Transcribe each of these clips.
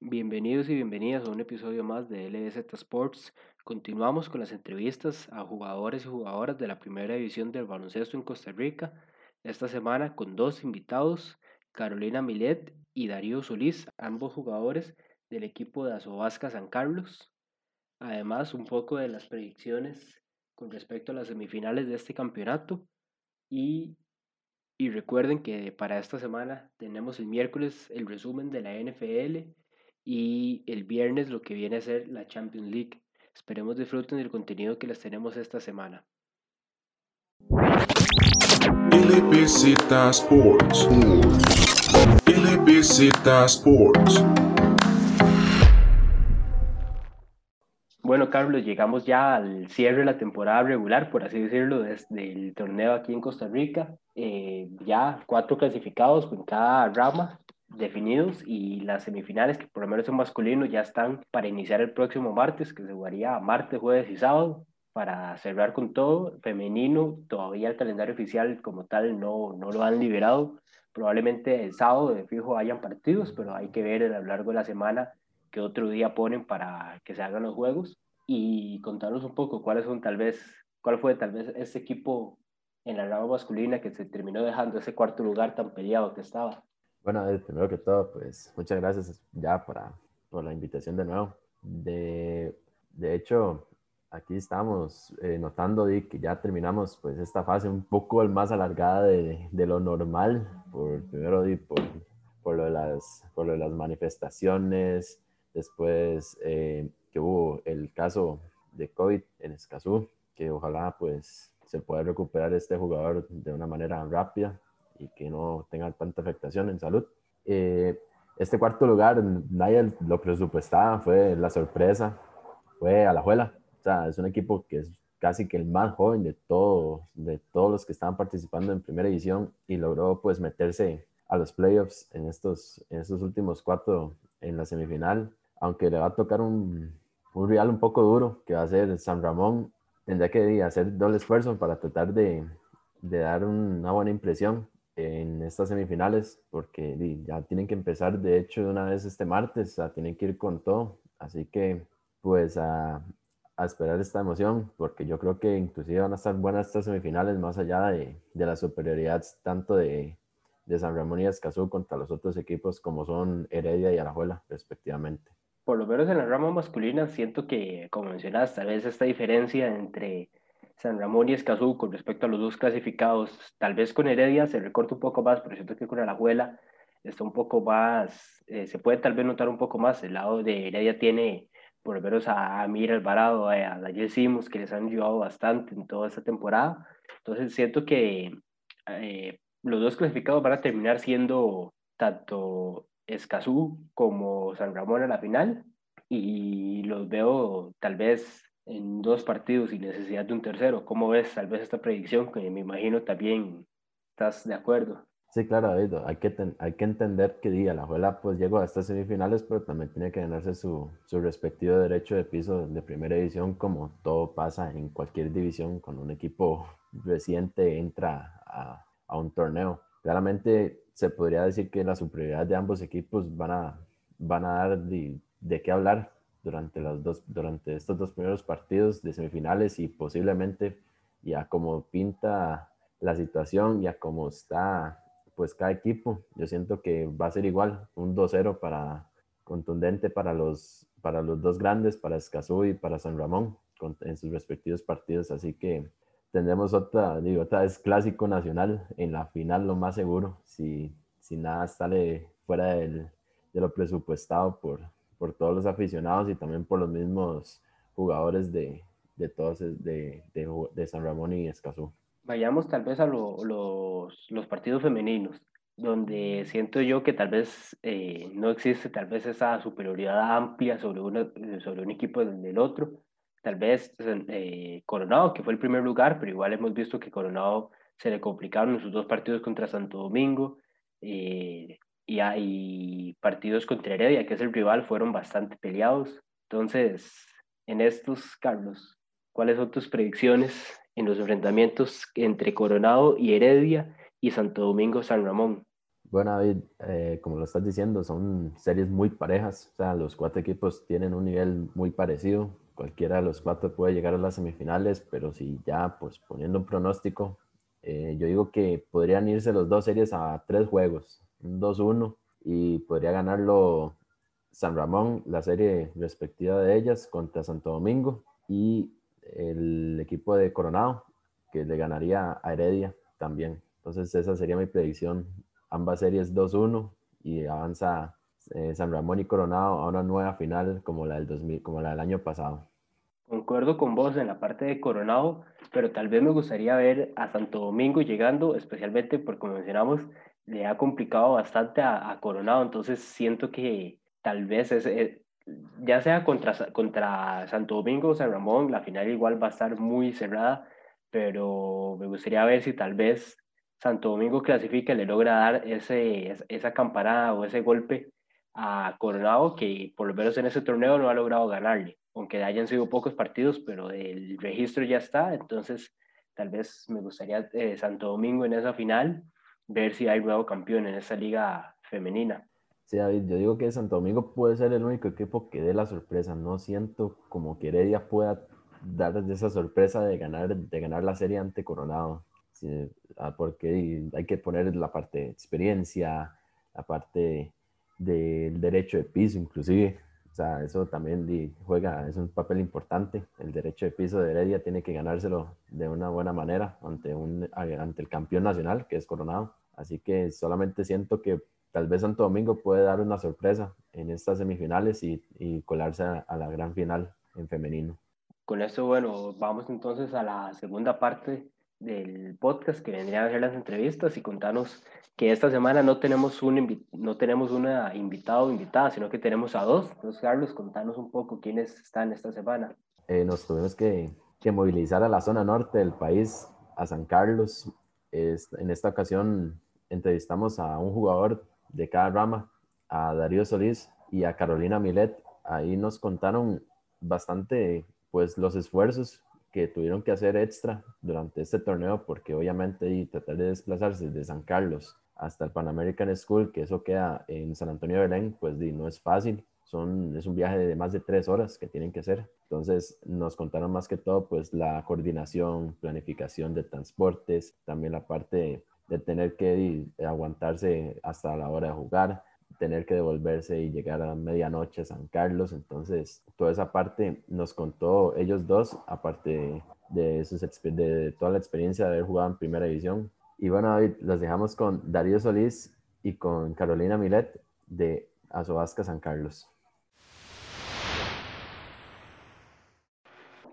Bienvenidos y bienvenidas a un episodio más de LZ Sports. Continuamos con las entrevistas a jugadores y jugadoras de la primera división del baloncesto en Costa Rica. Esta semana con dos invitados, Carolina Milet y Darío Solís, ambos jugadores del equipo de Azobasca San Carlos. Además, un poco de las predicciones con respecto a las semifinales de este campeonato. Y, y recuerden que para esta semana tenemos el miércoles el resumen de la NFL y el viernes lo que viene a ser la Champions League. Esperemos disfruten del contenido que les tenemos esta semana. Sports. Sports. Bueno, Carlos, llegamos ya al cierre de la temporada regular, por así decirlo, desde el torneo aquí en Costa Rica. Eh, ya cuatro clasificados con cada rama definidos y las semifinales, que por lo menos en masculino, ya están para iniciar el próximo martes, que se jugaría martes, jueves y sábado, para cerrar con todo. Femenino, todavía el calendario oficial como tal no, no lo han liberado. Probablemente el sábado de fijo hayan partidos, pero hay que ver a lo largo de la semana qué otro día ponen para que se hagan los juegos y contarnos un poco cuáles son tal vez, cuál fue tal vez ese equipo en la rama masculina que se terminó dejando ese cuarto lugar tan peleado que estaba. Bueno, primero que todo, pues muchas gracias ya para, por la invitación de nuevo. De, de hecho, aquí estamos eh, notando que ya terminamos pues esta fase un poco más alargada de, de lo normal, por, primero por, por, lo de las, por lo de las manifestaciones, después eh, que hubo el caso de COVID en Escazú, que ojalá pues se pueda recuperar este jugador de una manera rápida y que no tenga tanta afectación en salud. Eh, este cuarto lugar, nadie lo presupuestaba, fue la sorpresa, fue a la Juela. O sea, es un equipo que es casi que el más joven de todos, de todos los que estaban participando en primera edición y logró pues meterse a los playoffs en estos, en estos últimos cuatro en la semifinal, aunque le va a tocar un, un rival un poco duro, que va a ser San Ramón, tendría que hacer doble esfuerzo para tratar de, de dar una buena impresión en estas semifinales, porque ya tienen que empezar, de hecho, de una vez este martes, o sea, tienen que ir con todo. Así que, pues, a, a, esperar esta emoción, porque yo creo que inclusive van a estar buenas estas semifinales, más allá de, de la superioridad tanto de, de San Ramón y Escazú contra los otros equipos como son Heredia y Alajuela, respectivamente. Por lo menos en la rama masculina, siento que, como mencionas, tal vez esta diferencia entre San Ramón y Escazú con respecto a los dos clasificados. Tal vez con Heredia se recorta un poco más, pero siento que con Alajuela está un poco más, eh, se puede tal vez notar un poco más. El lado de Heredia tiene por lo menos a, Mira Alvarado, a, a Daniel Simos, que les han ayudado bastante en toda esta temporada. Entonces siento que eh, los dos clasificados van a terminar siendo tanto Escazú como San Ramón a la final y los veo tal vez en dos partidos y necesidad de un tercero. ¿Cómo ves tal vez esta predicción? Que me imagino también estás de acuerdo. Sí, claro, David. Hay que, hay que entender que la Juela pues llegó a estas semifinales, pero también tiene que ganarse su, su respectivo derecho de piso de primera división, como todo pasa en cualquier división cuando un equipo reciente entra a, a un torneo. Claramente se podría decir que la superioridad de ambos equipos van a, van a dar de, de qué hablar durante, los dos, durante estos dos primeros partidos de semifinales y posiblemente ya como pinta la situación, ya como está pues cada equipo, yo siento que va a ser igual, un 2-0 para contundente para los, para los dos grandes, para Escazú y para San Ramón en sus respectivos partidos, así que tendremos otra, digo, otra vez clásico nacional en la final, lo más seguro, si, si nada sale fuera del, de lo presupuestado por, por todos los aficionados y también por los mismos jugadores de, de todos de, de, de, San Ramón y Escazú. Vayamos tal vez a lo, los, los, partidos femeninos, donde siento yo que tal vez eh, no existe tal vez esa superioridad amplia sobre, una, sobre un equipo del otro. Tal vez eh, Coronado, que fue el primer lugar, pero igual hemos visto que Coronado se le complicaron en sus dos partidos contra Santo Domingo. Eh, y hay partidos contra Heredia, que es el rival, fueron bastante peleados. Entonces, en estos, Carlos, ¿cuáles son tus predicciones en los enfrentamientos entre Coronado y Heredia y Santo Domingo San Ramón? Bueno, David, eh, como lo estás diciendo, son series muy parejas. O sea, los cuatro equipos tienen un nivel muy parecido. Cualquiera de los cuatro puede llegar a las semifinales, pero si ya, pues poniendo un pronóstico, eh, yo digo que podrían irse los dos series a tres juegos, 2-1, y podría ganarlo San Ramón, la serie respectiva de ellas, contra Santo Domingo, y el equipo de Coronado, que le ganaría a Heredia también. Entonces esa sería mi predicción. Ambas series 2-1 y avanza eh, San Ramón y Coronado a una nueva final como la, del 2000, como la del año pasado. Concuerdo con vos en la parte de Coronado, pero tal vez me gustaría ver a Santo Domingo llegando, especialmente porque, mencionamos, le ha complicado bastante a, a Coronado, entonces siento que tal vez es, eh, ya sea contra, contra Santo Domingo o San Ramón, la final igual va a estar muy cerrada, pero me gustaría ver si tal vez Santo Domingo clasifica le logra dar ese, esa camparada o ese golpe a Coronado, que por lo menos en ese torneo no ha logrado ganarle, aunque hayan sido pocos partidos, pero el registro ya está, entonces tal vez me gustaría eh, Santo Domingo en esa final, ver si hay nuevo campeón en esa liga femenina. Sí, David, yo digo que Santo Domingo puede ser el único equipo que dé la sorpresa. No siento como que Heredia pueda dar esa sorpresa de ganar, de ganar la serie ante Coronado. Ah, porque hay que poner la parte de experiencia, la parte del derecho de piso, inclusive. Sea, eso también juega, es un papel importante. El derecho de piso de Heredia tiene que ganárselo de una buena manera ante, un, ante el campeón nacional, que es Coronado. Así que solamente siento que tal vez Santo Domingo puede dar una sorpresa en estas semifinales y, colarse a, la gran final en femenino. Con eso, bueno, vamos entonces a la segunda parte del podcast que vendría a ser las entrevistas y contanos que esta semana no tenemos un no tenemos una invitado o invitada, sino que tenemos a dos. Entonces, Carlos, contanos un poco quiénes están esta semana. Eh, nos tuvimos que, que, movilizar a la zona norte del país, a San Carlos. en esta ocasión entrevistamos a un jugador de cada rama, a Darío Solís y a Carolina Milet. Ahí nos contaron bastante pues los esfuerzos que tuvieron que hacer extra durante este torneo porque obviamente y tratar de desplazarse de San Carlos hasta el Pan American School, que eso queda en San Antonio de Belén, pues no es fácil. Son, es un viaje de más de tres horas que tienen que hacer. Entonces nos contaron más que todo pues la coordinación, planificación de transportes, también la parte de tener que aguantarse hasta la hora de jugar, tener que devolverse y llegar a medianoche a San Carlos. Entonces, toda esa parte nos contó ellos dos, aparte de, sus, de toda la experiencia de haber jugado en primera división. Y bueno, David, los dejamos con Darío Solís y con Carolina Milet de Azobasca San Carlos.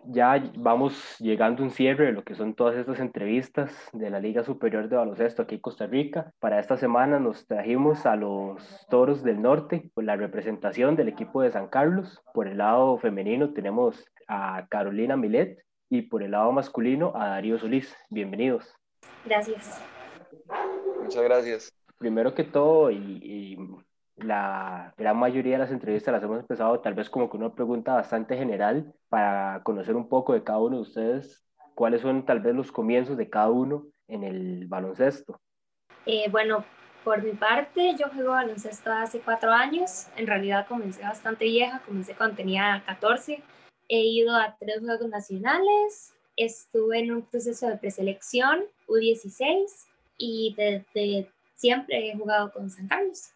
Ya vamos llegando a un cierre de lo que son todas estas entrevistas de la Liga Superior de Baloncesto aquí en Costa Rica. Para esta semana nos trajimos a los Toros del Norte, por la representación del equipo de San Carlos. Por el lado femenino tenemos a Carolina Milet y por el lado masculino a Darío Solís. Bienvenidos. Gracias. Muchas gracias. Primero que todo, y la gran mayoría de las entrevistas las hemos empezado tal vez como con una pregunta bastante general para conocer un poco de cada uno de ustedes, cuáles son tal vez los comienzos de cada uno en el baloncesto. Eh, bueno, por mi parte, yo juego baloncesto hace cuatro años. En realidad comencé bastante vieja, comencé cuando tenía 14. He ido a tres juegos nacionales, estuve en un proceso de preselección U16 y desde siempre he jugado con San Carlos.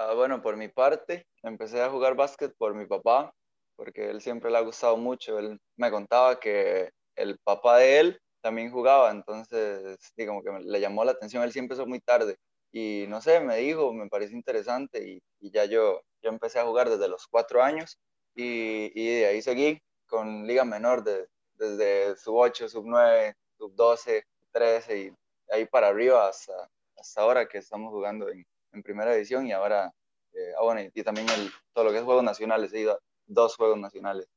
Ah, bueno, por mi parte, empecé a jugar básquet por mi papá, porque él siempre le ha gustado mucho. Él me contaba que el papá de él también jugaba, entonces, digamos que le llamó la atención. Él siempre empezó muy tarde y no sé, me dijo, me pareció interesante y, y ya yo, yo empecé a jugar desde los cuatro años y, y de ahí seguí con liga menor de, desde sub 8, sub 9, sub 12, 13 y ahí para arriba hasta, hasta ahora que estamos jugando en, en primera edición y ahora, eh, ah, bueno, y, también el, todo lo que es Juegos Nacionales, he ido a dos Juegos Nacionales.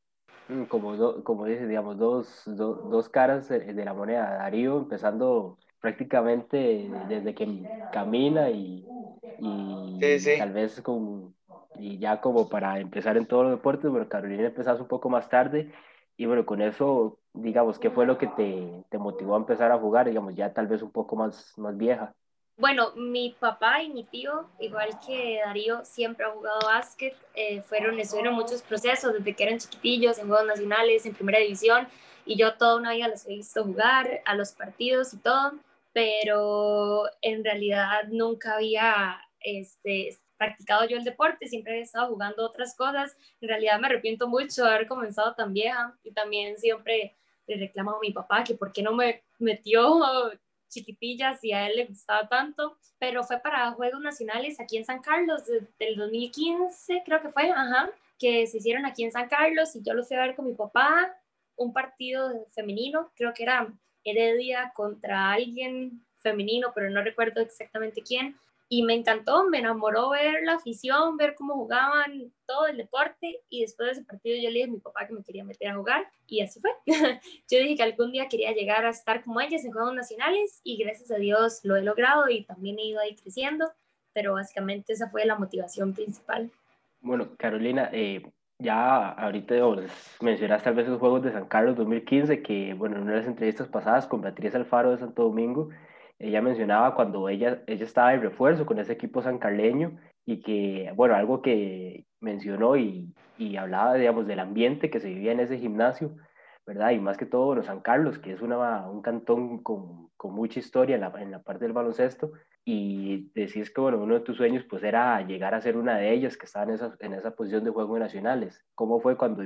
Mm, como, como dices, digamos, dos, dos caras de la moneda. Darío empezando prácticamente desde que camina y, y tal vez como, y ya como para empezar en todos los deportes, bueno, Carolina empezaste un poco más tarde y bueno, con eso, digamos, ¿qué fue lo que te, te motivó a empezar a jugar, digamos, ya tal vez un poco más, más vieja? Bueno, mi papá y mi tío, igual que Darío, siempre han jugado básquet. Eh, fueron, estuvieron muchos procesos desde que eran chiquitillos, en Juegos Nacionales, en Primera División. Y yo toda una vida los he visto jugar a los partidos y todo. Pero en realidad nunca había este, practicado yo el deporte, siempre he estado jugando otras cosas. En realidad me arrepiento mucho de haber comenzado tan vieja y también siempre le reclamo a mi papá que por qué no me metió chiquitillas y a él le gustaba tanto, pero fue para Juegos Nacionales aquí en San Carlos del 2015, creo que fue, ajá, que se hicieron aquí en San Carlos y yo lo fui a ver con mi papá, un partido femenino, creo que era Heredia contra alguien femenino, pero no recuerdo exactamente quién, y me encantó, me enamoró ver la afición, ver cómo jugaban todo el deporte y después de ese partido yo le dije a mi papá que me quería meter a jugar y así fue. yo dije que algún día quería llegar a estar como ellas en Juegos Nacionales y gracias a Dios lo he logrado y también he ido ahí creciendo, pero básicamente esa fue la motivación principal. Bueno, Carolina, eh, ya ahorita mencionaste tal vez los Juegos de San Carlos 2015, que bueno, en una de las entrevistas pasadas con Beatriz Alfaro de Santo Domingo, ella mencionaba cuando ella, ella estaba de refuerzo con ese equipo sancarleño y que, bueno, algo que mencionó y, y hablaba, digamos, del ambiente que se vivía en ese gimnasio, ¿verdad? Y más que todo, bueno, San Carlos, que es una, un cantón con, con mucha historia en la, en la, parte del baloncesto, y decís que, bueno, uno de tus sueños, pues, era llegar a ser una de ellas que estaba en esa, en esa posición de juegos nacionales. ¿Cómo fue cuando,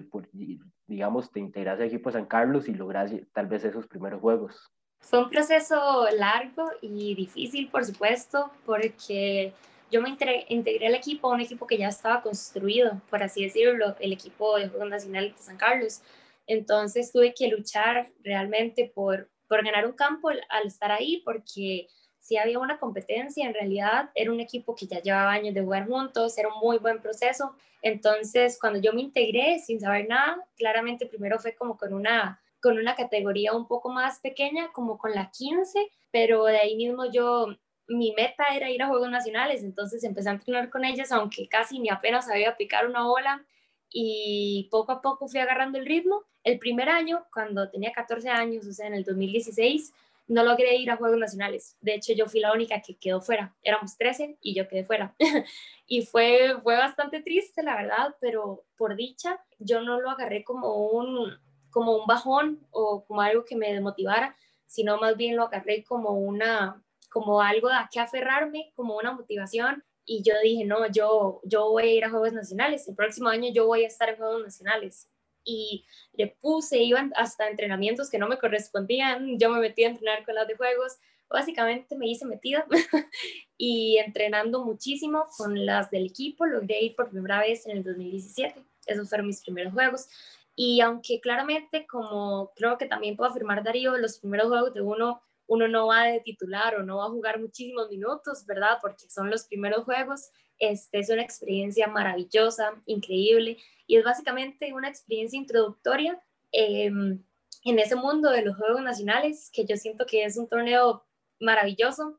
digamos, te integraste al equipo San Carlos y lograste tal vez esos primeros juegos? Fue un proceso largo y difícil, por supuesto, porque yo me integré, al equipo, un equipo que ya estaba construido, por así decirlo, el equipo de Juegos Nacionales de San Carlos. Entonces tuve que luchar realmente por, por ganar un campo al estar ahí, porque si había una competencia, en realidad era un equipo que ya llevaba años de jugar juntos, era un muy buen proceso. Entonces, cuando yo me integré sin saber nada, claramente primero fue como con una con una categoría un poco más pequeña, como con la 15, pero de ahí mismo yo, mi meta era ir a Juegos Nacionales, entonces empecé a entrenar con ellas, aunque casi ni apenas sabía picar una bola, y poco a poco fui agarrando el ritmo. El primer año, cuando tenía 14 años, o sea, en el 2016, no logré ir a Juegos Nacionales. De hecho, yo fui la única que quedó fuera. Éramos 13 y yo quedé fuera. y fue, fue bastante triste, la verdad, pero por dicha, yo no lo agarré como un, como un bajón o como algo que me desmotivara, sino más bien lo agarré como una, como algo a que aferrarme, como una motivación. Y yo dije, no, yo, yo voy a ir a Juegos Nacionales, el próximo año yo voy a estar en Juegos Nacionales. Y le puse, iban hasta entrenamientos que no me correspondían, yo me metí a entrenar con las de Juegos, básicamente me hice metida y entrenando muchísimo con las del equipo, logré ir por primera vez en el 2017, esos fueron mis primeros Juegos. Y aunque claramente, como creo que también puedo afirmar Darío, los primeros juegos de uno, uno no va de titular o no va a jugar muchísimos minutos, ¿verdad? Porque son los primeros juegos. Este, es una experiencia maravillosa, increíble, y es básicamente una experiencia introductoria em, en ese mundo de los Juegos Nacionales, que yo siento que es un torneo maravilloso.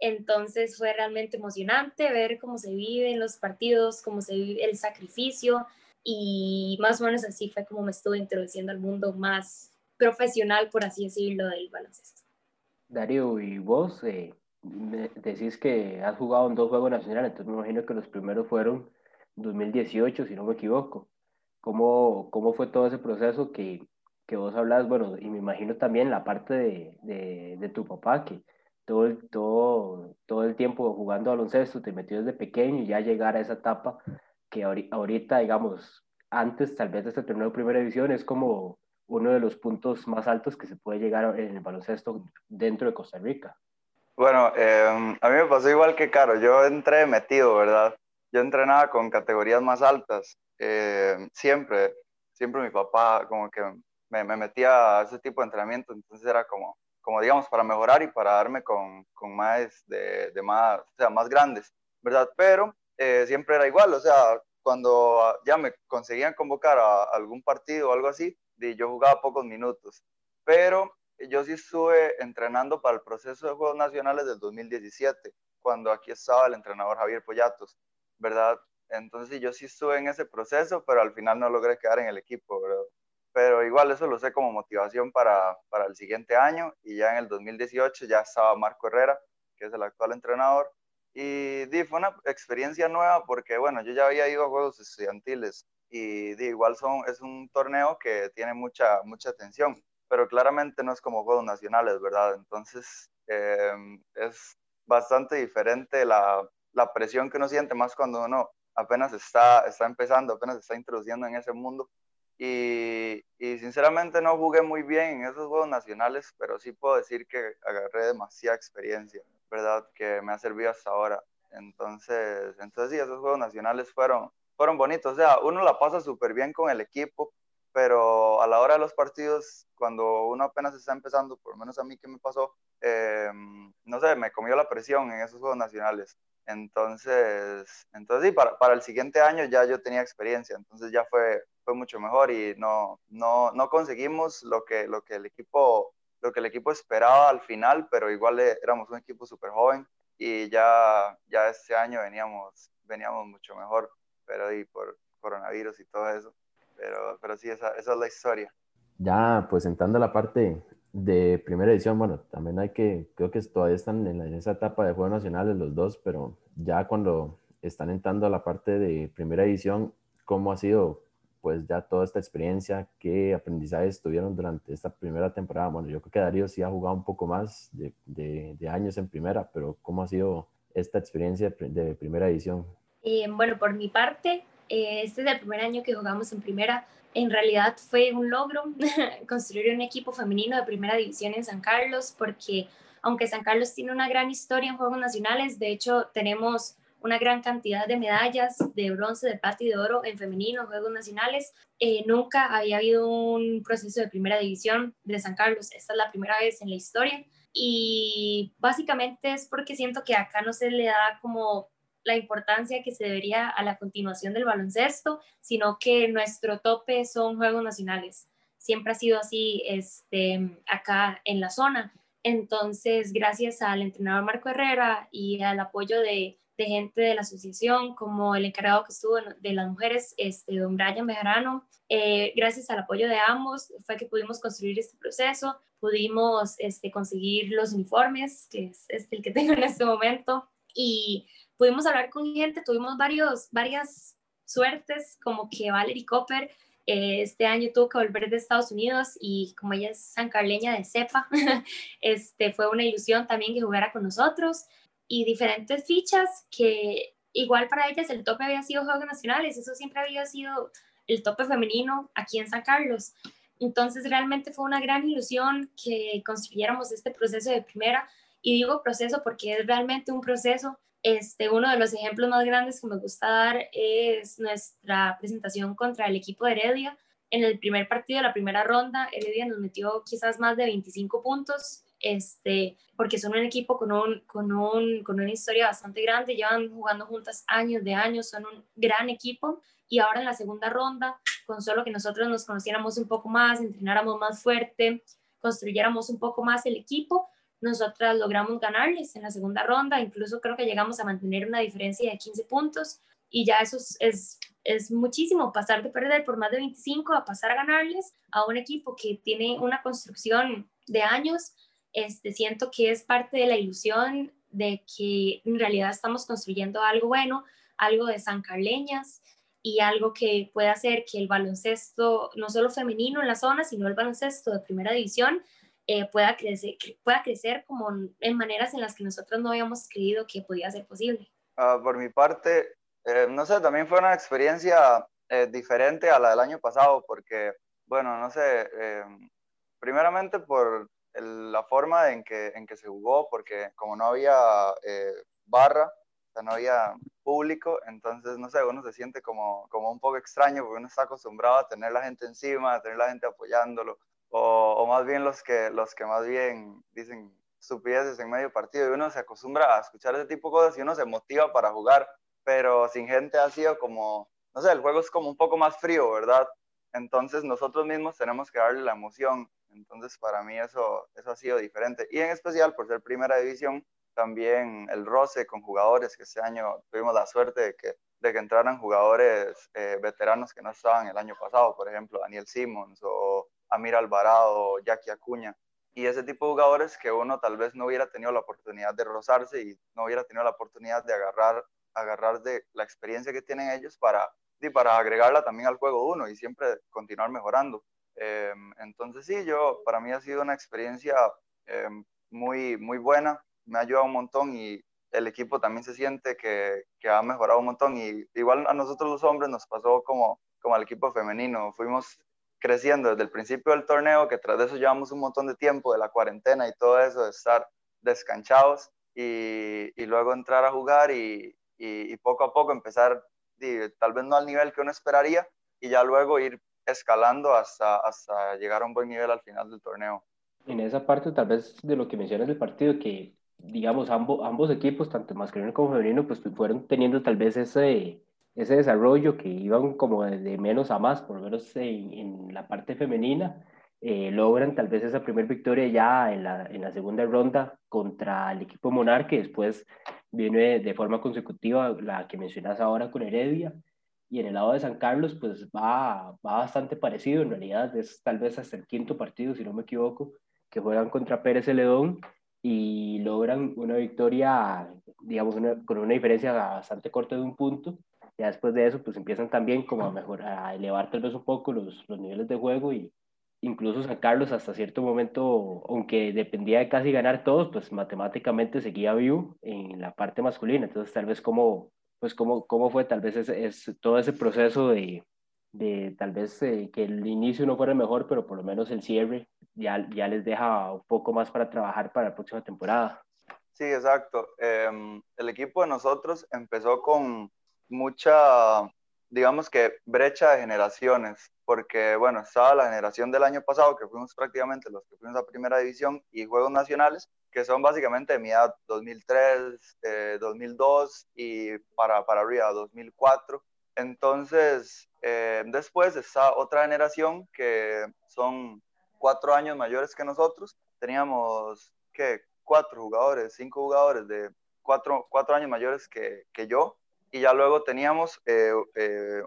Entonces fue realmente emocionante ver cómo se viven los partidos, cómo se vive el sacrificio, y más o menos así fue como me estuve introduciendo al mundo más profesional, por así decirlo, del baloncesto. Darío, y vos eh, decís que has jugado en dos Juegos Nacionales, entonces me imagino que los primeros fueron 2018, si no me equivoco. ¿Cómo, cómo fue todo ese proceso que, que vos hablas? Bueno, y me imagino también la parte de, de, de tu papá, que todo el, todo, todo el tiempo jugando baloncesto te metió desde pequeño y ya llegar a esa etapa que ahorita, digamos, antes tal vez de este torneo de primera división es como uno de los puntos más altos que se puede llegar en el baloncesto dentro de Costa Rica. Bueno, em, a mí me pasó igual que Caro, yo entré metido, ¿verdad? Yo entrenaba con categorías más altas, em, siempre, siempre mi papá como que me, me, metía a ese tipo de entrenamiento, entonces era como, como digamos, para mejorar y para darme con, con más de, de, más, o sea, más grandes, ¿verdad? Pero eh, siempre era igual, o sea, cuando ya me conseguían convocar a algún partido o algo así, yo jugaba pocos minutos, pero yo sí estuve entrenando para el proceso de Juegos Nacionales del 2017, cuando aquí estaba el entrenador Javier Pollatos, ¿verdad? Entonces yo sí estuve en ese proceso, pero al final no logré quedar en el equipo, ¿verdad? Pero igual eso lo sé como motivación para, para el siguiente año y ya en el 2018 ya estaba Marco Herrera que es el actual entrenador. Y di, fue una experiencia nueva porque, bueno, yo ya había ido a juegos estudiantiles y di, igual son, es un torneo que tiene mucha, mucha atención, pero claramente no es como juegos nacionales, ¿verdad? Entonces, em, es bastante diferente la, la presión que uno siente, más cuando uno apenas está, está empezando, apenas está introduciendo en ese mundo. Y, y, sinceramente no jugué muy bien en esos juegos nacionales, pero sí puedo decir que agarré demasiada experiencia, ¿verdad? Que me ha servido hasta ahora. Entonces, entonces sí, esos juegos nacionales fueron, fueron bonitos. O sea, uno la pasa súper bien con el equipo, pero a la hora de los partidos, cuando uno apenas está empezando, por lo menos a mí que me pasó, eh, no sé, me comió la presión en esos juegos nacionales. Entonces, entonces sí, para, para, el siguiente año ya yo tenía experiencia, entonces ya fue, fue mucho mejor y no, no, no conseguimos lo que, lo, que el equipo, lo que el equipo esperaba al final, pero igual éramos un equipo súper joven y ya, ya este año veníamos, veníamos mucho mejor, pero y por coronavirus y todo eso. Pero, pero sí, esa, esa es la historia. Ya, pues entrando a la parte de primera edición, bueno, también hay que, creo que todavía están en, esa etapa de Juegos Nacionales los dos, pero ya cuando están entrando a la parte de primera edición, ¿cómo ha sido pues ya toda esta experiencia? ¿Qué aprendizajes tuvieron durante esta primera temporada? Bueno, yo creo que Darío sí ha jugado un poco más de, de, años en primera, pero ¿cómo ha sido esta experiencia de primera edición? Eh, bueno, por mi parte, eh, este es el primer año que jugamos en primera en realidad fue un logro construir un equipo femenino de primera división en San Carlos, porque aunque San Carlos tiene una gran historia en Juegos Nacionales, de hecho tenemos una gran cantidad de medallas de bronce, de plata y de oro en femenino en Juegos Nacionales. Eh, nunca había habido un proceso de primera división de San Carlos. Esta es la primera vez en la historia. Y básicamente es porque siento que acá no se le da como la importancia que se debería a la continuación del baloncesto, sino que nuestro tope son Juegos Nacionales. Siempre ha sido así este, acá en la zona. Entonces, gracias al entrenador Marco Herrera y al apoyo de, gente de la asociación, como el encargado que estuvo de las mujeres, este, don Brian Bejarano, eh, gracias al apoyo de ambos fue que pudimos construir este proceso, pudimos este, conseguir los uniformes, que es el que tengo en este momento, y pudimos hablar con gente, tuvimos varios, varias suertes, como que Valerie Copper eh, este año tuvo que volver de Estados Unidos y como ella es sancarleña de cepa, este, fue una ilusión también que jugara con nosotros y diferentes fichas que igual para ellas el tope había sido Juegos Nacionales, eso siempre había sido el tope femenino aquí en San Carlos. Entonces realmente fue una gran ilusión que construyéramos este proceso de primera y digo proceso porque es realmente un proceso este, uno de los ejemplos más grandes que me gusta dar es nuestra presentación contra el equipo de Heredia. En el primer partido de la primera ronda, Heredia nos metió quizás más de 25 puntos, este, porque son un equipo con, un, con, un, con una historia bastante grande, llevan jugando juntas años de años, son un gran equipo. Y ahora en la segunda ronda, con solo que nosotros nos conociéramos un poco más, entrenáramos más fuerte, construyéramos un poco más el equipo, nosotras logramos ganarles en la segunda ronda, incluso creo que llegamos a mantener una diferencia de 15 puntos y ya eso es, es, muchísimo, pasar de perder por más de 25 a pasar a ganarles a un equipo que tiene una construcción de años, este, siento que es parte de la ilusión de que en realidad estamos construyendo algo bueno, algo de San Carleñas y algo que puede hacer que el baloncesto, no solo femenino en la zona, sino el baloncesto de primera división, eh, pueda, crecer, pueda crecer como en maneras en las que nosotros no habíamos creído que podía ser posible. Uh, por mi parte, eh, no sé, también fue una experiencia eh, diferente a la del año pasado porque, bueno, no sé, primeramente por la forma en que, en que se jugó, porque como no había barra, o sea, no había público, entonces, no sé, uno se siente como, como un poco extraño porque uno está acostumbrado a tener la gente encima, a tener la gente apoyándolo, o, más bien los que, los que más bien dicen estupideces en medio partido y uno se acostumbra a escuchar ese tipo de cosas y uno se motiva para jugar, pero sin gente ha sido como, no sé, el juego es como un poco más frío, ¿verdad? Entonces nosotros mismos tenemos que darle la emoción, entonces para mí eso, eso ha sido diferente y en especial por ser primera división, también el roce con jugadores que este año tuvimos la suerte de que, de que entraran jugadores eh, veteranos que no estaban el año pasado, por ejemplo, Daniel Simmons o Amir Alvarado, Jackie Acuña. y ese tipo de jugadores que uno tal vez no hubiera tenido la oportunidad de rozarse y no hubiera tenido la oportunidad de agarrar, agarrar de la experiencia que tienen ellos para, y para agregarla también al juego uno y siempre continuar mejorando. Em, entonces sí, yo, para mí ha sido una experiencia em, muy, muy buena, me ha ayudado un montón y el equipo también se siente que, ha mejorado un montón y igual a nosotros los hombres nos pasó como, como al equipo femenino, fuimos creciendo desde el principio del torneo, que tras eso llevamos un montón de tiempo de la cuarentena y todo eso, de estar descanchados y, luego entrar a jugar y, poco a poco empezar, tal vez no al nivel que uno esperaría, y ya luego ir escalando hasta, hasta llegar a un buen nivel al final del torneo. En esa parte, tal vez de lo que mencionas del partido, que digamos ambos, ambos equipos, tanto masculino como femenino, pues fueron teniendo tal vez ese, ese desarrollo que iban como de, menos a más, por lo menos en, en la parte femenina, eh, logran tal vez esa primera victoria ya en la, en la segunda ronda contra el equipo Monarque, después viene de forma consecutiva la que mencionas ahora con Heredia, y en el lado de San Carlos, pues va, va bastante parecido. En realidad es tal vez hasta el quinto partido, si no me equivoco, que juegan contra Pérez Celedón y logran una victoria, digamos, con una diferencia bastante corta de un punto. Ya después de eso, pues empiezan también como a mejorar, a elevar tal vez un poco los, los niveles de juego y incluso San Carlos hasta cierto momento, aunque dependía de casi ganar todos, pues matemáticamente seguía vivo en la parte masculina. Entonces tal vez como pues cómo, cómo fue tal vez es todo ese proceso de, de tal vez eh, que el inicio no fuera mejor, pero por lo menos el cierre ya, ya les deja un poco más para trabajar para la próxima temporada. Sí, exacto. Em, el equipo de nosotros empezó con mucha, digamos que brecha de generaciones, porque bueno, estaba la generación del año pasado, que fuimos prácticamente los que fuimos a primera división y Juegos Nacionales, que son básicamente de mi edad, 2003, 2002 eh, y para, para arriba, 2004. Entonces, eh, después está otra generación que son cuatro años mayores que nosotros. Teníamos, ¿qué? Cuatro jugadores, cinco jugadores de cuatro, cuatro años mayores que, que yo. Y ya luego teníamos eh,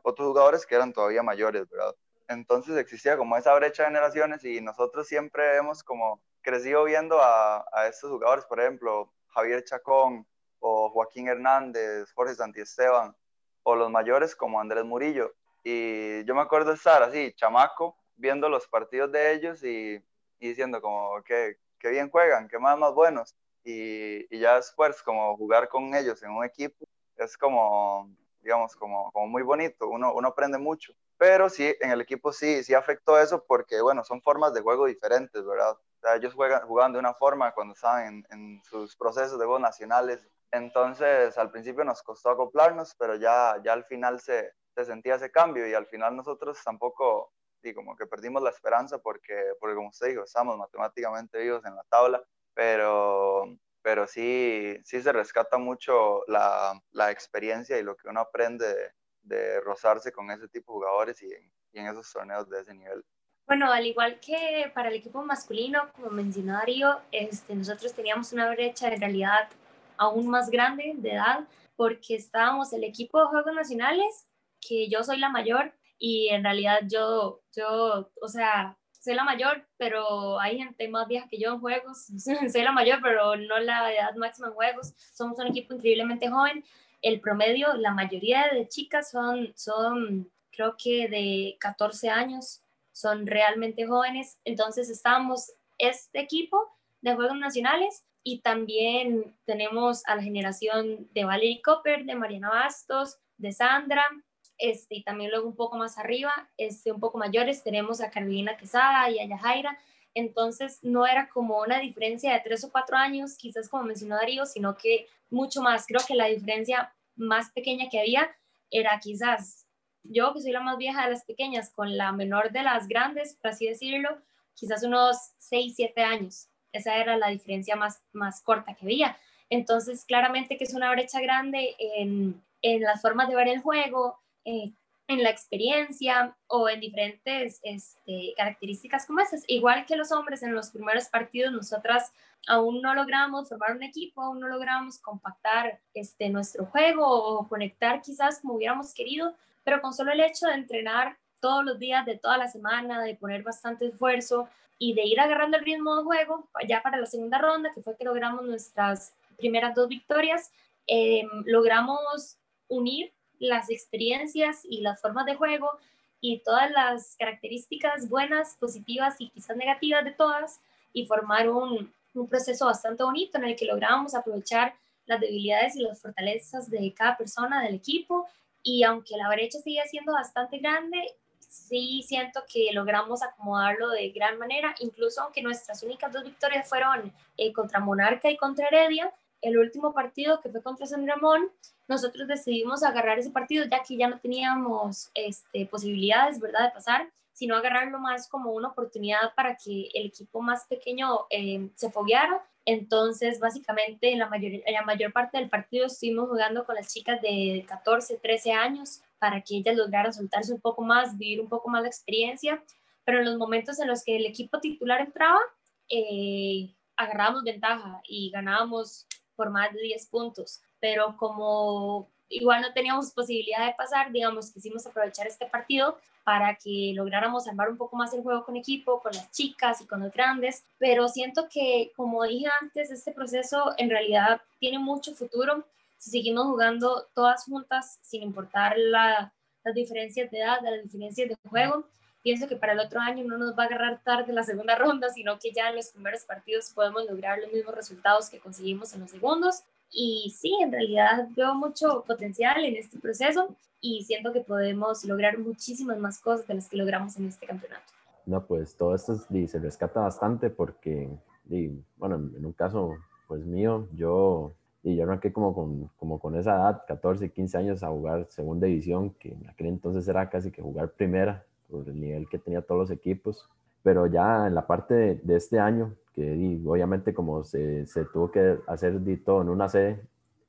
otros jugadores que eran todavía mayores, ¿verdad? Entonces existía como esa brecha de generaciones y nosotros siempre hemos como crecido viendo a, a estos jugadores, por ejemplo, Javier Chacón o Joaquín Hernández, Jorge Santiesteban, o los mayores como Andrés Murillo. Y yo me acuerdo estar así, chamaco, viendo los partidos de ellos y, diciendo como que, que, bien juegan, que más, más buenos. Y, y, ya después como jugar con ellos en un equipo es como, digamos, como, como muy bonito, uno, uno aprende mucho. Pero sí, en el equipo sí, sí afectó eso porque, bueno, son formas de juego diferentes, ¿verdad? Ellos juegan, jugaban de una forma cuando estaban en, sus procesos de juegos nacionales. Entonces, al principio nos costó acoplarnos, pero ya, ya al final se, se sentía ese cambio y al final nosotros tampoco, y como que perdimos la esperanza porque, porque como usted dijo, estamos matemáticamente vivos en la tabla, pero, pero sí, sí se rescata mucho la, la experiencia y lo que uno aprende de, de, rozarse con ese tipo de jugadores y y en esos torneos de ese nivel. Bueno, al igual que para el equipo masculino, como mencionó Darío, este, nosotros teníamos una brecha de realidad aún más grande de edad, porque estábamos el equipo de Juegos Nacionales, que yo soy la mayor, y en realidad yo, yo, o sea, soy la mayor, pero hay gente más vieja que yo en juegos, soy la mayor, pero no la edad máxima en juegos, somos un equipo increíblemente joven, el promedio, la mayoría de chicas son, son creo que de 14 años, son realmente jóvenes. Entonces estamos este equipo de Juegos Nacionales y también tenemos a la generación de Valerie Copper, de Mariana Bastos, de Sandra, este, y también luego un poco más arriba, este, un poco mayores, tenemos a Carolina Quesada y a Yajaira. Entonces no era como una diferencia de tres o cuatro años, quizás como mencionó Darío, sino que mucho más. Creo que la diferencia más pequeña que había era quizás yo que soy la más vieja de las pequeñas con la menor de las grandes, por así decirlo, quizás unos 6, 7 años. Esa era la diferencia más, más corta que había. Entonces, claramente que es una brecha grande en, en las formas de ver el juego, eh, en la experiencia o en diferentes este, características como esas. Igual que los hombres en los primeros partidos, nosotras aún no logramos formar un equipo, aún no logramos compactar este, nuestro juego o conectar quizás como hubiéramos querido, pero con solo el hecho de entrenar todos los días de toda la semana, de poner bastante esfuerzo y de ir agarrando el ritmo de juego ya para la segunda ronda, que fue que logramos nuestras primeras dos victorias, eh, logramos unir las experiencias y las formas de juego y todas las características buenas, positivas y quizás negativas de todas y formar un, un proceso bastante bonito en el que logramos aprovechar las debilidades y las fortalezas de cada persona del equipo y aunque la brecha sigue siendo bastante grande, sí siento que logramos acomodarlo de gran manera, incluso aunque nuestras únicas dos victorias fueron eh, contra Monarca y contra Heredia, el último partido que fue contra San Ramón, nosotros decidimos agarrar ese partido ya que ya no teníamos este, posibilidades, ¿verdad?, de pasar, sino agarrarlo más como una oportunidad para que el equipo más pequeño eh, se fogueara entonces, básicamente, en la, mayor, la mayor parte del partido estuvimos jugando con las chicas de 14, 13 años para que ellas lograran soltarse un poco más, vivir un poco más la experiencia. Pero en los momentos en los que el equipo titular entraba, eh, agarrábamos ventaja y ganábamos por más de 10 puntos. Pero como igual no teníamos posibilidad de pasar, digamos, quisimos aprovechar este partido para que lográramos armar un poco más el juego con equipo, con las chicas y con los grandes, pero siento que, como dije antes, este proceso en realidad tiene mucho futuro si seguimos jugando todas juntas sin importar la, las diferencias de edad, las diferencias de juego. Pienso que para el otro año no nos va a agarrar tarde la segunda ronda, sino que ya en los primeros partidos podemos lograr los mismos resultados que conseguimos en los segundos y sí, en realidad veo mucho potencial en este proceso y siento que podemos lograr muchísimas más cosas de las que logramos en este campeonato. No, pues todo esto se rescata bastante porque, bueno, en un caso pues mío, yo, y yo arranqué como con, como con esa edad, 14, 15 años, a jugar segunda división, que en aquel entonces era casi que jugar primera, por el nivel que tenía todos los equipos. Pero ya en la parte de, de este año, que obviamente como se, se, tuvo que hacer de todo en una sede,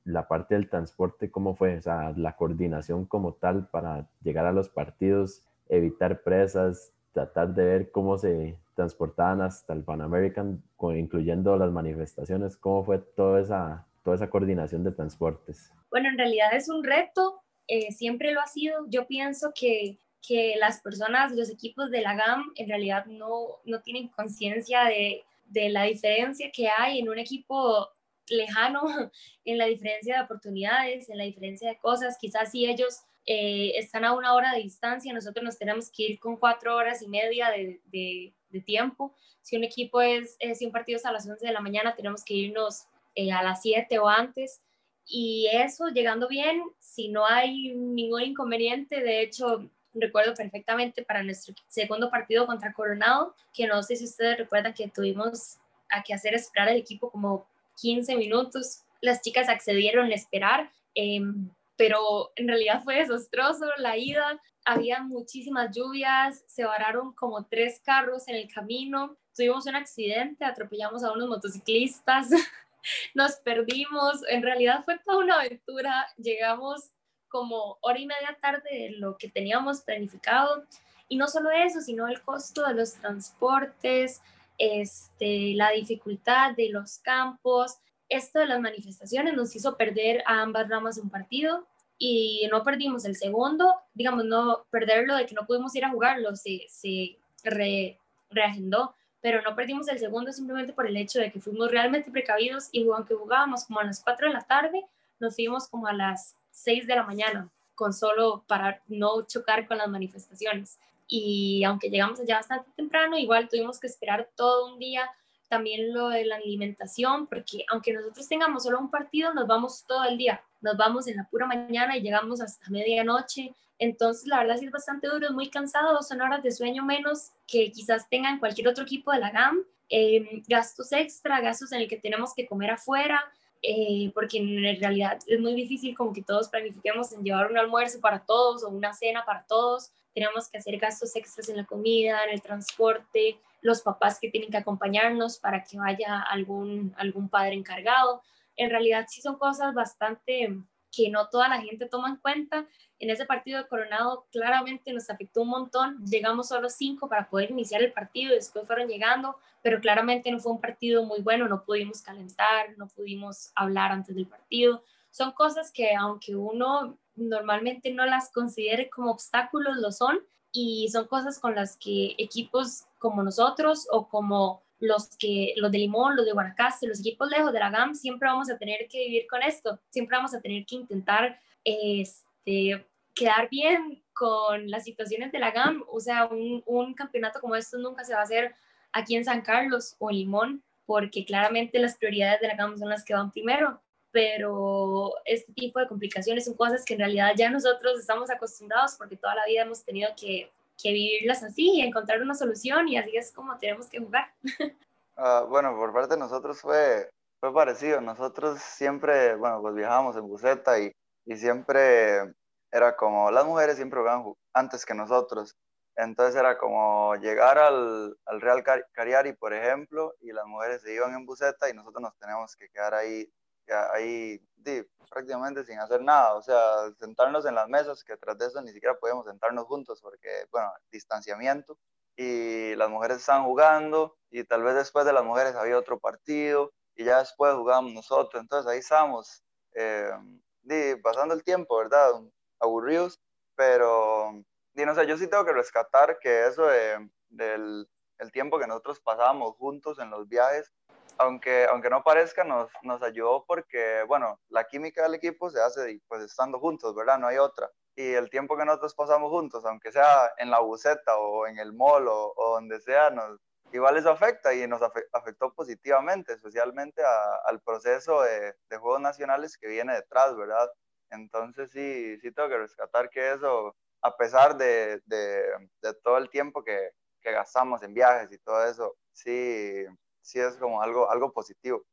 la parte del transporte, ¿cómo fue? O sea, la coordinación como tal para llegar a los partidos, evitar presas, tratar de ver cómo se transportaban hasta el Pan American, incluyendo las manifestaciones, ¿cómo fue toda esa, toda esa coordinación de transportes? Bueno, en realidad es un reto, eh, siempre lo ha sido. Yo pienso que que las personas, los equipos de la GAM en realidad no, no tienen conciencia de, de la diferencia que hay en un equipo lejano, en la diferencia de oportunidades, en la diferencia de cosas. Quizás si ellos eh, están a una hora de distancia, nosotros nos tenemos que ir con cuatro horas y media de, de, tiempo. Si un equipo es, si partido es a las 11 de la mañana, tenemos que irnos eh, a las 7 o antes. Y eso, llegando bien, si no hay ningún inconveniente, de hecho, recuerdo perfectamente para nuestro segundo partido contra Coronado, que no sé si ustedes recuerdan que tuvimos a que hacer esperar al equipo como 15 minutos. Las chicas accedieron a esperar, em, pero en realidad fue desastroso la ida. Había muchísimas lluvias, se vararon como tres carros en el camino. Tuvimos un accidente, atropellamos a unos motociclistas, nos perdimos. En realidad fue toda una aventura. Llegamos como hora y media tarde de lo que teníamos planificado. Y no solo eso, sino el costo de los transportes, este, la dificultad de los campos. Esto de las manifestaciones nos hizo perder a ambas ramas un partido y no perdimos el segundo, digamos, no perderlo de que no pudimos ir a jugarlo, se, se reagendó, pero no perdimos el segundo simplemente por el hecho de que fuimos realmente precavidos y aunque jugábamos como a las 4 de la tarde, nos fuimos como a las 6 de la mañana, con solo para no chocar con las manifestaciones. Y aunque llegamos allá bastante temprano, igual tuvimos que esperar todo un día. También lo de la alimentación, porque aunque nosotros tengamos solo un partido, nos vamos todo el día. Nos vamos en la pura mañana y llegamos hasta medianoche. Entonces, la verdad sí es bastante duro, es muy cansado, son horas de sueño menos que quizás tengan cualquier otro equipo de la GAM. Eh, gastos extra, gastos en el que tenemos que comer afuera, eh, porque en realidad es muy difícil como que todos planifiquemos en llevar un almuerzo para todos o una cena para todos. Tenemos que hacer gastos extras en la comida, en el transporte, los papás que tienen que acompañarnos para que vaya algún, algún padre encargado. En realidad sí son cosas bastante que no toda la gente toma en cuenta. En ese partido de Coronado claramente nos afectó un montón. Llegamos solo cinco para poder iniciar el partido, después fueron llegando, pero claramente no fue un partido muy bueno, no pudimos calentar, no pudimos hablar antes del partido. Son cosas que aunque uno normalmente no las considere como obstáculos, lo son, y son cosas con las que equipos como nosotros o como los que los de Limón, los de Guanacaste, los equipos lejos de la GAM, siempre vamos a tener que vivir con esto, siempre vamos a tener que intentar este, quedar bien con las situaciones de la GAM, o sea, un, un campeonato como esto nunca se va a hacer aquí en San Carlos o en Limón, porque claramente las prioridades de la GAM son las que van primero, pero este tipo de complicaciones son cosas que en realidad ya nosotros estamos acostumbrados porque toda la vida hemos tenido que, que vivirlas así y encontrar una solución y así es como tenemos que jugar. Uh, bueno, por parte de nosotros fue, fue parecido. Nosotros siempre, bueno, pues viajábamos en buseta y, y siempre era como, las mujeres siempre jugaban antes que nosotros. Entonces era como llegar al, al Real Cariari, por ejemplo, y las mujeres se iban en buseta y nosotros nos teníamos que quedar ahí ahí prácticamente sin hacer nada, o sea, sentarnos en las mesas, que tras de eso ni siquiera podíamos sentarnos juntos porque, bueno, distanciamiento, y las mujeres estaban jugando, y tal vez después de las mujeres había otro partido, y ya después jugábamos nosotros, entonces ahí estábamos eh, pasando el tiempo, ¿verdad? Aburridos, pero, y no sé, yo sí tengo que rescatar que eso del el tiempo que nosotros pasábamos juntos en los viajes, aunque, aunque no parezca, nos, nos ayudó porque, bueno, la química del equipo se hace pues estando juntos, ¿verdad? No hay otra. Y el tiempo que nosotros pasamos juntos, aunque sea en la buceta o en el mall o, donde sea, nos, igual eso afecta y nos afectó positivamente, especialmente al proceso de, de, Juegos Nacionales que viene detrás, ¿verdad? Entonces sí, sí tengo que rescatar que eso, a pesar de, de, de todo el tiempo que, que gastamos en viajes y todo eso, sí, sí es como algo, algo positivo.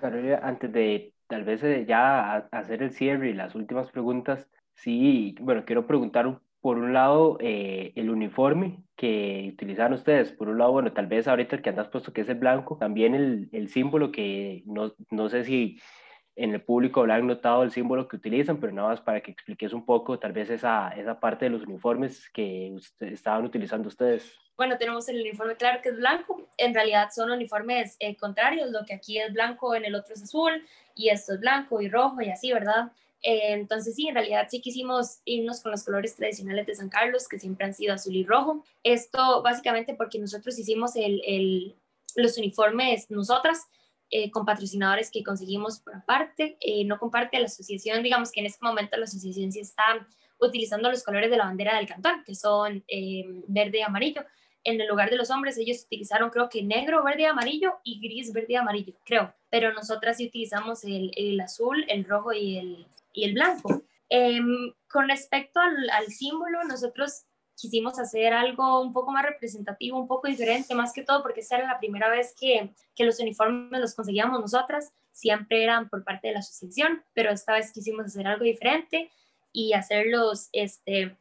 Carolina, antes de tal vez eh, ya hacer el cierre y las últimas preguntas, sí, bueno, quiero preguntar por un lado eh, el uniforme que utilizan ustedes. Por un lado, bueno, tal vez ahorita el que andas puesto que es el blanco, también el, el símbolo que no, no sé si en el público habrán notado el símbolo que utilizan, pero nada más para que expliques un poco tal vez esa, esa parte de los uniformes que estaban utilizando ustedes. Bueno, tenemos el uniforme claro que es blanco, en realidad son uniformes eh, contrarios, lo que aquí es blanco en el otro es azul y esto es blanco y rojo y así, ¿verdad? Eh, entonces sí, en realidad sí quisimos irnos con los colores tradicionales de San Carlos, que siempre han sido azul y rojo. Esto básicamente porque nosotros hicimos el, el, los uniformes nosotras, eh, con patrocinadores que conseguimos por aparte, eh, no comparte la asociación, digamos que en este momento la asociación sí está utilizando los colores de la bandera del cantón, que son eh, verde y amarillo. En el lugar de los hombres, ellos utilizaron creo que negro, verde y amarillo y gris, verde y amarillo, creo. Pero nosotras sí utilizamos el, el azul, el rojo y el, y el blanco. Em, con respecto al, al símbolo, nosotros quisimos hacer algo un poco más representativo, un poco diferente, más que todo porque esta era la primera vez que, que los uniformes los conseguíamos nosotras, siempre eran por parte de la asociación, pero esta vez quisimos hacer algo diferente y hacerlos este,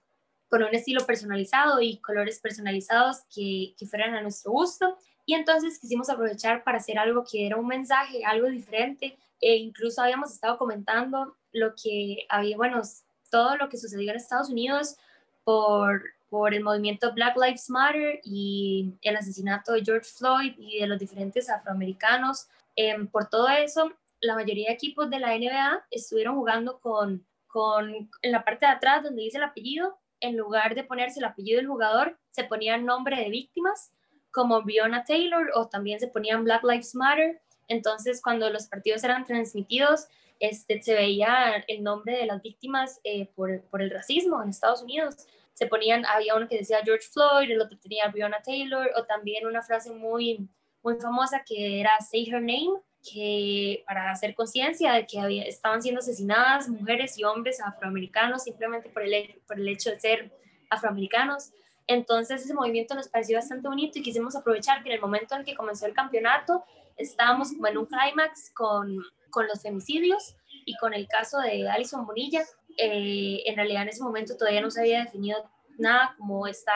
con un estilo personalizado y colores personalizados que, que fueran a nuestro gusto. Y entonces quisimos aprovechar para hacer algo que era un mensaje, algo diferente. E incluso habíamos estado comentando lo que había, bueno, todo lo que sucedió en Estados Unidos por por el movimiento Black Lives Matter y el asesinato de George Floyd y de los diferentes afroamericanos. Em, por todo eso, la mayoría de equipos de la NBA estuvieron jugando con, con, en la parte de atrás donde dice el apellido, en lugar de ponerse el apellido del jugador, se ponía el nombre de víctimas, como Breonna Taylor, o también se ponían Black Lives Matter. Entonces, cuando los partidos eran transmitidos, este, se veía el nombre de las víctimas eh, por, por el racismo en Estados Unidos se ponían, había uno que decía George Floyd, el otro tenía Breonna Taylor, o también una frase muy, muy famosa que era Say Her Name, que para hacer conciencia de que había, estaban siendo asesinadas mujeres y hombres afroamericanos simplemente por el, por el hecho de ser afroamericanos. Entonces ese movimiento nos pareció bastante bonito y quisimos aprovechar que en el momento en que comenzó el campeonato estábamos como en un clímax con, con los femicidios y con el caso de Alison Bonilla, eh, en realidad en ese momento todavía no se había definido nada como está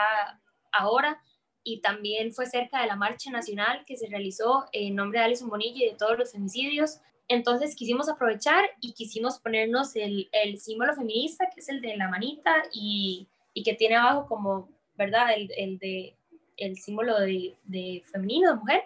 ahora y también fue cerca de la marcha nacional que se realizó en nombre de Alison Bonilla y de todos los femicidios. Entonces quisimos aprovechar y quisimos ponernos el, el símbolo feminista, que es el de la manita y, y que tiene abajo como, ¿verdad? El, el de, el símbolo de, de femenino, de mujer,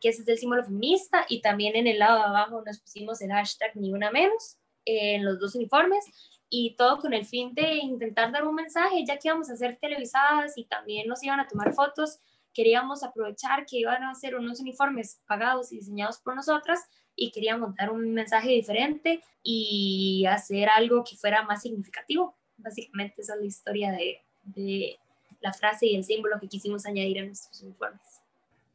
que ese es el símbolo feminista. Y también en el lado de abajo nos pusimos el hashtag ni una menos en los dos uniformes y todo con el fin de intentar dar un mensaje, ya que íbamos a hacer televisadas y también nos iban a tomar fotos, queríamos aprovechar que iban a hacer unos uniformes pagados y diseñados por nosotras y queríamos dar un mensaje diferente y hacer algo que fuera más significativo. Básicamente esa es la historia de, de la frase y el símbolo que quisimos añadir a nuestros uniformes.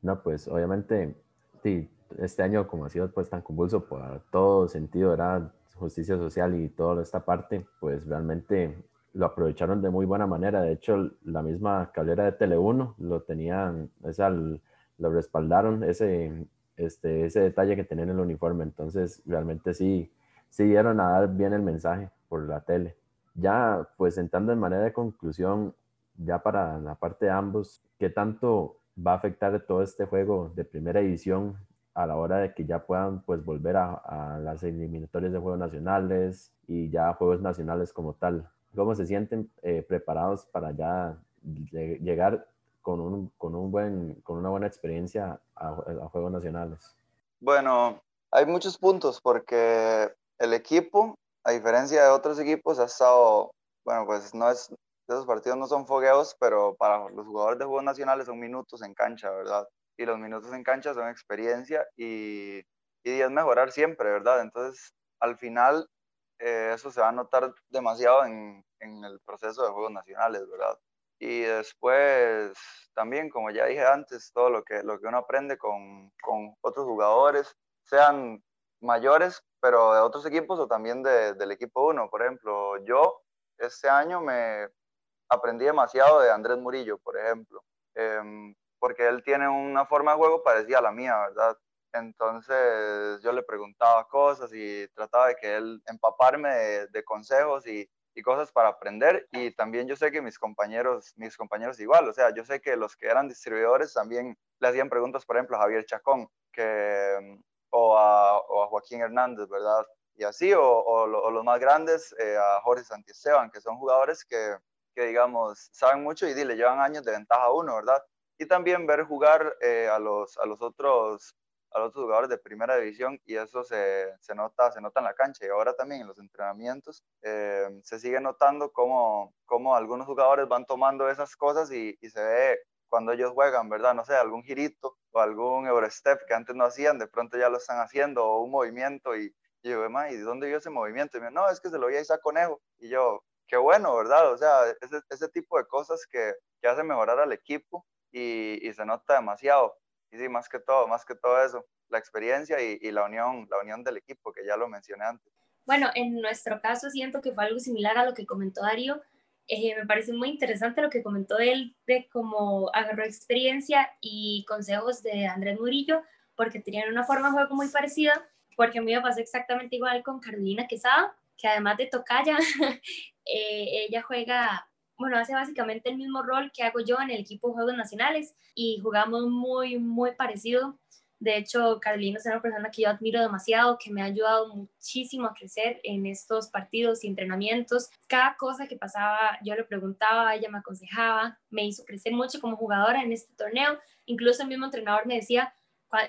No, pues obviamente, sí, este año como ha sido pues tan convulso por todo sentido, era justicia social y toda esta parte, pues realmente lo aprovecharon de muy buena manera. De hecho, la misma cablera de Tele1 lo tenían, esa, lo respaldaron, ese, este, ese detalle que tenían en el uniforme. Entonces, realmente sí, sí dieron a dar bien el mensaje por la tele. Ya, pues entrando en manera de conclusión, ya para la parte de ambos, ¿qué tanto va a afectar todo este juego de primera edición a la hora de que ya puedan pues volver a, las eliminatorias de Juegos Nacionales y ya Juegos Nacionales como tal. ¿Cómo se sienten eh, preparados para ya llegar con, un, con, un buen, con una buena experiencia a, a Juegos Nacionales? Bueno, hay muchos puntos porque el equipo, a diferencia de otros equipos, ha estado, bueno, pues no es, esos partidos no son fogueos, pero para los jugadores de Juegos Nacionales son minutos en cancha, ¿verdad? Y los minutos en cancha son experiencia y, y es mejorar siempre, ¿verdad? Entonces, al final, eh, eso se va a notar demasiado en, en, el proceso de Juegos Nacionales, ¿verdad? Y después, también, como ya dije antes, todo lo que, lo que uno aprende con, con otros jugadores, sean mayores, pero de otros equipos o también de, del equipo uno. Por ejemplo, yo este año me aprendí demasiado de Andrés Murillo, por ejemplo. Eh, porque él tiene una forma de juego parecida a la mía, ¿verdad? Entonces yo le preguntaba cosas y trataba de que él empaparme de, consejos y, cosas para aprender y también yo sé que mis compañeros, mis compañeros igual, o sea, yo sé que los que eran distribuidores también le hacían preguntas, por ejemplo, a Javier Chacón que, o, a, o a Joaquín Hernández, ¿verdad? Y así, o, o, los más grandes, eh, a Jorge Santiesteban, que son jugadores que, que, digamos, saben mucho y le llevan años de ventaja a uno, ¿verdad? Y también ver jugar eh, a, los, a, los otros, a los otros jugadores de primera división y eso se, se, nota, se nota en la cancha y ahora también en los entrenamientos eh, se sigue notando cómo, cómo, algunos jugadores van tomando esas cosas y, y, se ve cuando ellos juegan, ¿verdad? No sé, algún girito o algún Eurostep que antes no hacían, de pronto ya lo están haciendo o un movimiento y, y yo, ¿y de dónde vio ese movimiento? Y me no, es que se lo vi a Isaac Conejo. Y yo, qué bueno, ¿verdad? O sea, ese, ese tipo de cosas que, que hacen mejorar al equipo y, se nota demasiado. Y sí, más que todo, más que todo eso, la experiencia y, la unión, la unión del equipo, que ya lo mencioné antes. Bueno, en nuestro caso siento que fue algo similar a lo que comentó Darío. Eh, me parece muy interesante lo que comentó él de cómo agarró experiencia y consejos de Andrés Murillo, porque tenían una forma de juego muy parecida, porque a mí me pasó exactamente igual con Carolina Quesada, que además de tocaya, eh, ella juega bueno, hace básicamente el mismo rol que hago yo en el equipo de Juegos Nacionales y jugamos muy, muy parecido. De hecho, Carolina es una persona que yo admiro demasiado, que me ha ayudado muchísimo a crecer en estos partidos y entrenamientos. Cada cosa que pasaba, yo le preguntaba, ella me aconsejaba, me hizo crecer mucho como jugadora en este torneo. Incluso el mismo entrenador me decía,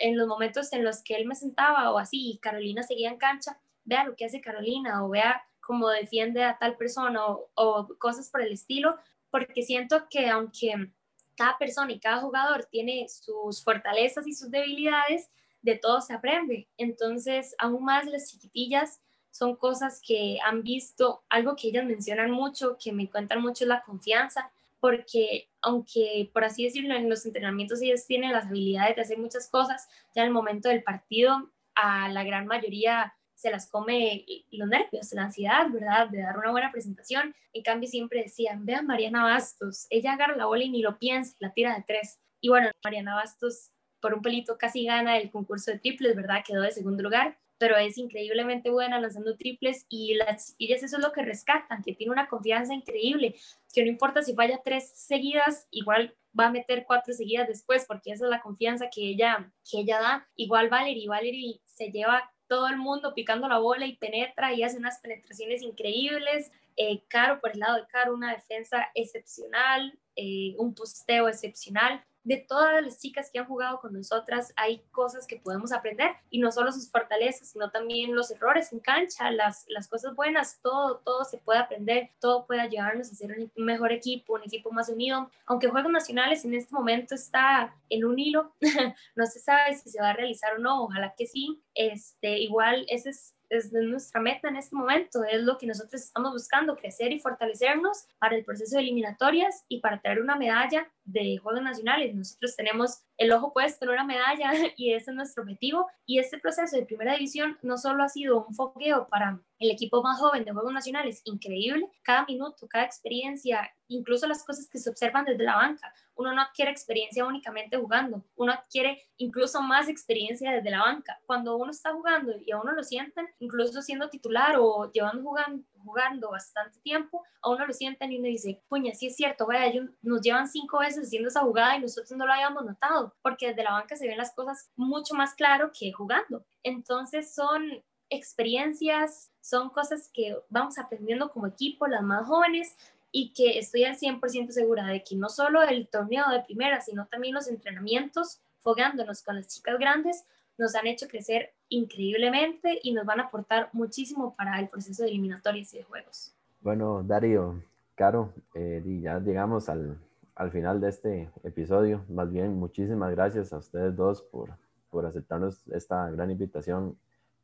en los momentos en los que él me sentaba o así, y Carolina seguía en cancha, vea lo que hace Carolina o vea como defiende a tal persona o, cosas por el estilo, porque siento que aunque cada persona y cada jugador tiene sus fortalezas y sus debilidades, de todo se aprende. Entonces, aún más las chiquitillas son cosas que han visto, algo que ellas mencionan mucho, que me cuentan mucho es la confianza, porque aunque, por así decirlo, en los entrenamientos ellas tienen las habilidades de hacer muchas cosas, ya en el momento del partido, a la gran mayoría se las come los nervios, la ansiedad, ¿verdad? De dar una buena presentación. En cambio, siempre decían, vean Mariana Bastos, ella agarra la bola y ni lo piensa, la tira de tres. Y bueno, Mariana Bastos por un pelito casi gana el concurso de triples, ¿verdad? Quedó de segundo lugar, pero es increíblemente buena lanzando triples y las ellas eso es lo que rescatan, que tiene una confianza increíble, que no importa si falla tres seguidas, igual va a meter cuatro seguidas después, porque esa es la confianza que ella, que ella da. Igual Valerie, Valerie se lleva todo el mundo picando la bola y penetra y hace unas penetraciones increíbles. Eh, Caro, por el lado de Caro, una defensa excepcional, eh, un posteo excepcional. De todas las chicas que han jugado con nosotras hay cosas que podemos aprender y no solo sus fortalezas, sino también los errores en cancha, las, las cosas buenas, todo, todo se puede aprender, todo puede ayudarnos a ser un mejor equipo, un equipo más unido. Aunque Juegos Nacionales en este momento está en un hilo, no se sabe si se va a realizar o no, ojalá que sí. Este, igual ese es es nuestra meta en este momento, es lo que nosotros estamos buscando, crecer y fortalecernos para el proceso de eliminatorias y para traer una medalla de Juegos Nacionales. Nosotros tenemos el ojo puesto en una medalla y ese es nuestro objetivo. Y este proceso de primera división no solo ha sido un fogueo para el equipo más joven de Juegos Nacionales, increíble, cada minuto, cada experiencia, incluso las cosas que se observan desde la banca. Uno no adquiere experiencia únicamente jugando, uno adquiere incluso más experiencia desde la banca. Cuando uno está jugando y a uno lo sienten, incluso siendo titular o llevando jugando, jugando bastante tiempo, a uno lo sienten y uno dice, puña, sí es cierto, vaya, nos llevan cinco veces haciendo esa jugada y nosotros no lo habíamos notado, porque desde la banca se ven las cosas mucho más claro que jugando. Entonces son experiencias, son cosas que vamos aprendiendo como equipo, las más jóvenes, y que estoy al 100% segura de que no solo el torneo de primera, sino también los entrenamientos, fogándonos con las chicas grandes, nos han hecho crecer increíblemente y nos van a aportar muchísimo para el proceso de eliminatorias y de juegos. Bueno, Darío, Caro, eh, ya llegamos al, al, final de este episodio. Más bien, muchísimas gracias a ustedes dos por, por aceptarnos esta gran invitación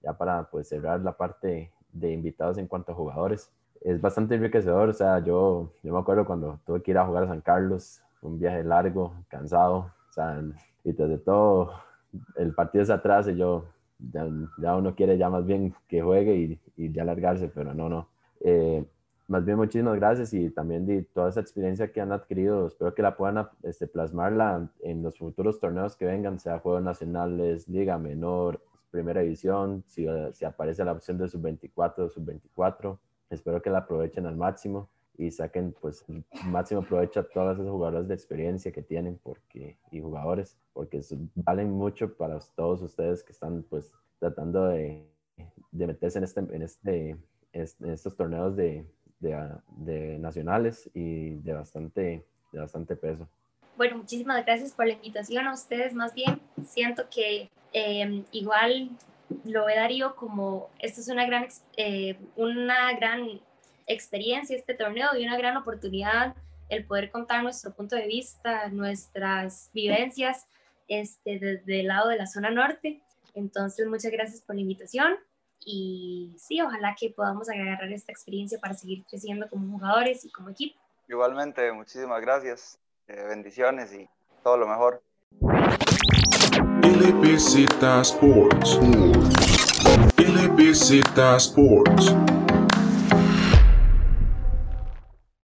ya para pues cerrar la parte de invitados en cuanto a jugadores. Es bastante enriquecedor, o sea, yo, yo me acuerdo cuando tuve que ir a jugar a San Carlos, un viaje largo, cansado, o sea, y desde todo el partido es atrás y yo, ya, uno quiere ya más bien que juegue y, y ya largarse, pero no, no. Eh, más bien muchísimas gracias y también de toda esa experiencia que han adquirido, espero que la puedan este, plasmarla en los futuros torneos que vengan, sea Juegos Nacionales, Liga Menor, Primera División, si, si aparece la opción de sub-24 sub-24, espero que la aprovechen al máximo y saquen pues máximo provecho a todas esas jugadoras de experiencia que tienen porque, y jugadores, porque valen mucho para todos ustedes que están pues tratando de, de meterse en, este, en, este, en estos torneos de, de, de, nacionales y de bastante, de bastante peso. Bueno, muchísimas gracias por la invitación a ustedes. Más bien, siento que eh, igual lo ve Darío como esto es una gran, eh, una gran experiencia este torneo y una gran oportunidad el poder contar nuestro punto de vista, nuestras vivencias este, desde el lado de la zona norte. Entonces, muchas gracias por la invitación y sí, ojalá que podamos agarrar esta experiencia para seguir creciendo como jugadores y como equipo. Igualmente, muchísimas gracias, eh, bendiciones y todo lo mejor. LBZ Sports. LBZ Sports.